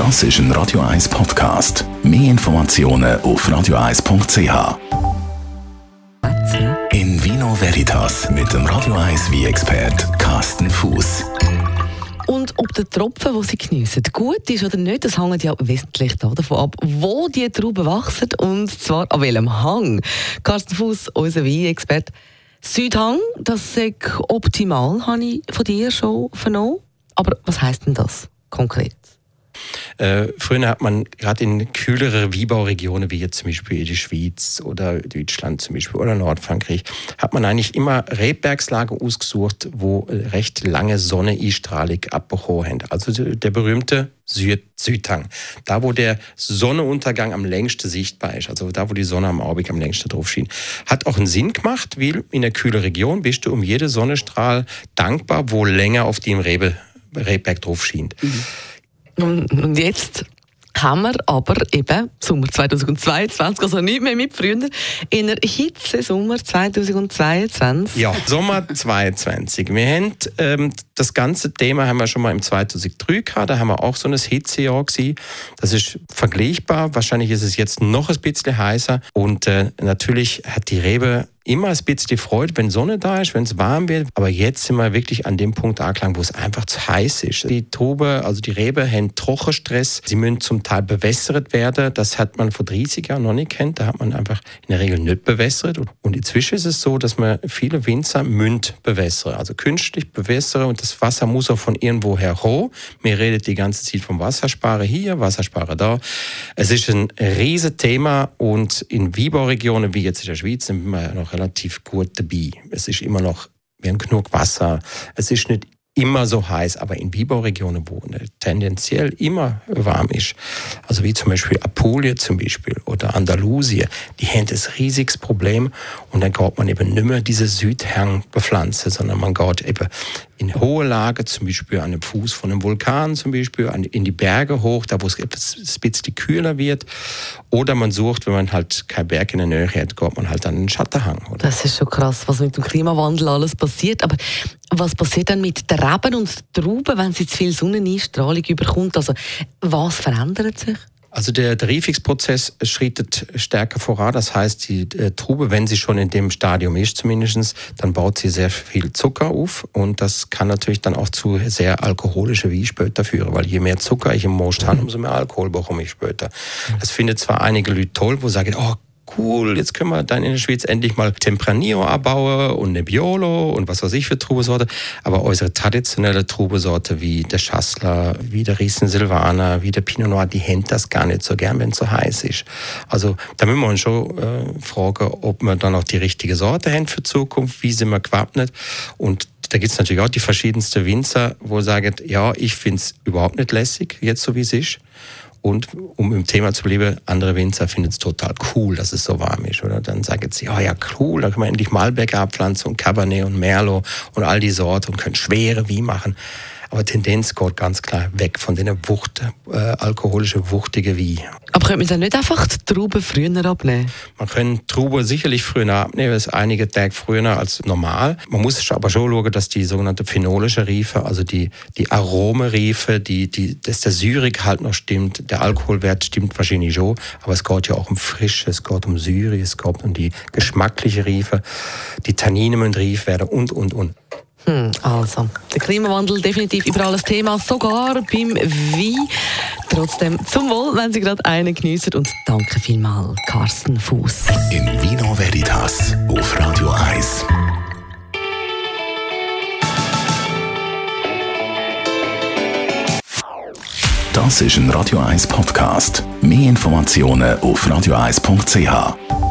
Das ist ein Radio 1 Podcast. Mehr Informationen auf radio1.ch. In Vino Veritas mit dem Radio 1 wie expert Carsten Fuß. Und ob der Tropfen, den sie geniessen, gut ist oder nicht, das hängt ja wesentlich davon ab, wo die Trauben wachsen und zwar an welchem Hang. Carsten Fuß, unser Weinexperte. Südhang, das ist optimal, habe ich von dir schon vernommen. Aber was heißt denn das konkret? Äh, früher hat man gerade in kühlere Wiebauregionen, wie jetzt zum Beispiel die Schweiz oder Deutschland zum Beispiel oder Nordfrankreich, hat man eigentlich immer Rebbergslagen ausgesucht, wo recht lange Sonne Strahlung abbekommen haben. Also der berühmte Süd Südhang. Da, wo der Sonnenuntergang am längsten sichtbar ist, also da, wo die Sonne am Abend am längsten drauf schien. Hat auch einen Sinn gemacht, weil in der kühlen Region bist du um jede Sonnenstrahl dankbar, wo länger auf dem Rebe, Rebberg drauf schien. Mhm. Und jetzt haben wir aber eben Sommer 2022, also nicht mehr mit früher, in der Hitze Sommer 2022. Ja, Sommer 2022. Wir haben ähm, das ganze Thema haben wir schon mal im 2003 gehabt, da haben wir auch so ein Hitzejahr gewesen. Das ist vergleichbar, wahrscheinlich ist es jetzt noch ein bisschen heißer und äh, natürlich hat die Rebe immer ein bisschen Freude, wenn Sonne da ist, wenn es warm wird. Aber jetzt sind wir wirklich an dem Punkt angelangt, wo es einfach zu heiß ist. Die Trube, also die Rebe, haben Trockenstress. Sie müssen zum Teil bewässert werden. Das hat man vor 30 Jahren noch nicht kennt. Da hat man einfach in der Regel nicht bewässert. Und inzwischen ist es so, dass man viele Winzer münd bewässern. Also künstlich bewässern. Und das Wasser muss auch von irgendwo her hoch. Mir redet die ganze Zeit vom Wassersparen hier, Wassersparen da. Es ist ein riesiges Thema. Und in Wieberregionen, wie jetzt in der Schweiz, sind wir noch relativ gut dabei. Es ist immer noch, wir haben genug Wasser. Es ist nicht immer so heiß, aber in Bibauregionen, wo tendenziell immer warm ist, also wie zum Beispiel Apulien zum Beispiel oder Andalusien, die haben das riesiges Problem und dann geht man eben nicht mehr diese Südhang bepflanzen, sondern man geht eben in hohe Lage, zum Beispiel an dem Fuß von einem Vulkan zum Beispiel, in die Berge hoch, da wo es ein bisschen kühler wird. Oder man sucht, wenn man halt kein Berg in der Nähe hat, geht man halt an den Schattenhang. Oder? Das ist schon krass, was mit dem Klimawandel alles passiert. Aber was passiert dann mit den Reben und Trauben, wenn sie zu viel Sonneneinstrahlung überkommt? Also was verändert sich? Also der, Riefix-Prozess schreitet stärker voran. Das heißt, die äh, Trube, wenn sie schon in dem Stadium ist zumindest, dann baut sie sehr viel Zucker auf und das kann natürlich dann auch zu sehr alkoholischen wie später führen, weil je mehr Zucker ich im Most habe, umso mehr Alkohol bekomme ich später. Das findet zwar einige Leute toll, wo sagen, oh cool, jetzt können wir dann in der Schweiz endlich mal Tempranillo abbauen und Nebbiolo und was weiß ich für Trubesorte. Aber unsere traditionelle Trubesorte wie der Schassler, wie der Riesen Silvaner, wie der Pinot Noir, die haben das gar nicht so gern, wenn es so heiß ist. Also da müssen wir uns schon äh, fragen, ob wir dann auch die richtige Sorte haben für Zukunft, wie sind wir gewappnet und da gibt es natürlich auch die verschiedensten Winzer, wo sagen, ja, ich finde es überhaupt nicht lässig, jetzt so wie es ist. Und um im Thema zu bleiben, andere Winzer finden es total cool, dass es so warm ist. Oder dann sagen sie, ja, ja, cool, da können wir endlich Malbec abpflanzen und Cabernet und Merlot und all die Sorten und können schwere wie machen. Aber Tendenz geht ganz klar weg von den Wucht, äh, alkoholischen wuchtigen Wein. Aber könnte man dann nicht einfach die Trauben früher abnehmen? Man kann die Trauben sicherlich früher abnehmen, das ist einige Tage früher als normal. Man muss aber schon schauen, dass die sogenannte phenolische Riefe, also die, die Aromeriefe, die, die, dass der Syrik halt noch stimmt, der Alkoholwert stimmt wahrscheinlich schon, aber es geht ja auch um Frische, es geht um Syri, es geht um die geschmackliche Riefe, die Tannine reif werden und, und, und. Hm, also, der Klimawandel definitiv überall ein Thema, sogar beim Wein. Trotzdem zum Wohl, wenn Sie gerade einen geniessen und danke vielmals, Carsten Fuß. In Vino Veritas auf Radio 1. Das ist ein Radio 1 Podcast. Mehr Informationen auf radio1.ch.